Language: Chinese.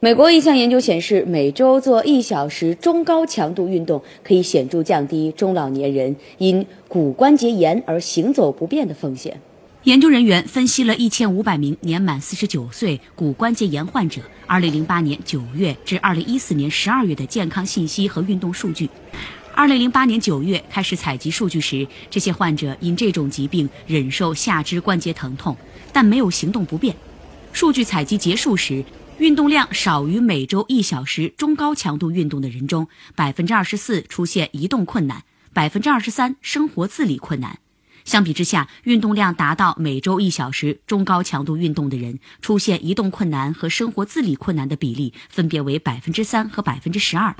美国一项研究显示，每周做一小时中高强度运动可以显著降低中老年人因骨关节炎而行走不便的风险。研究人员分析了一千五百名年满四十九岁骨关节炎患者二零零八年九月至二零一四年十二月的健康信息和运动数据。二零零八年九月开始采集数据时，这些患者因这种疾病忍受下肢关节疼痛，但没有行动不便。数据采集结束时。运动量少于每周一小时中高强度运动的人中，百分之二十四出现移动困难，百分之二十三生活自理困难。相比之下，运动量达到每周一小时中高强度运动的人，出现移动困难和生活自理困难的比例分别为百分之三和百分之十二。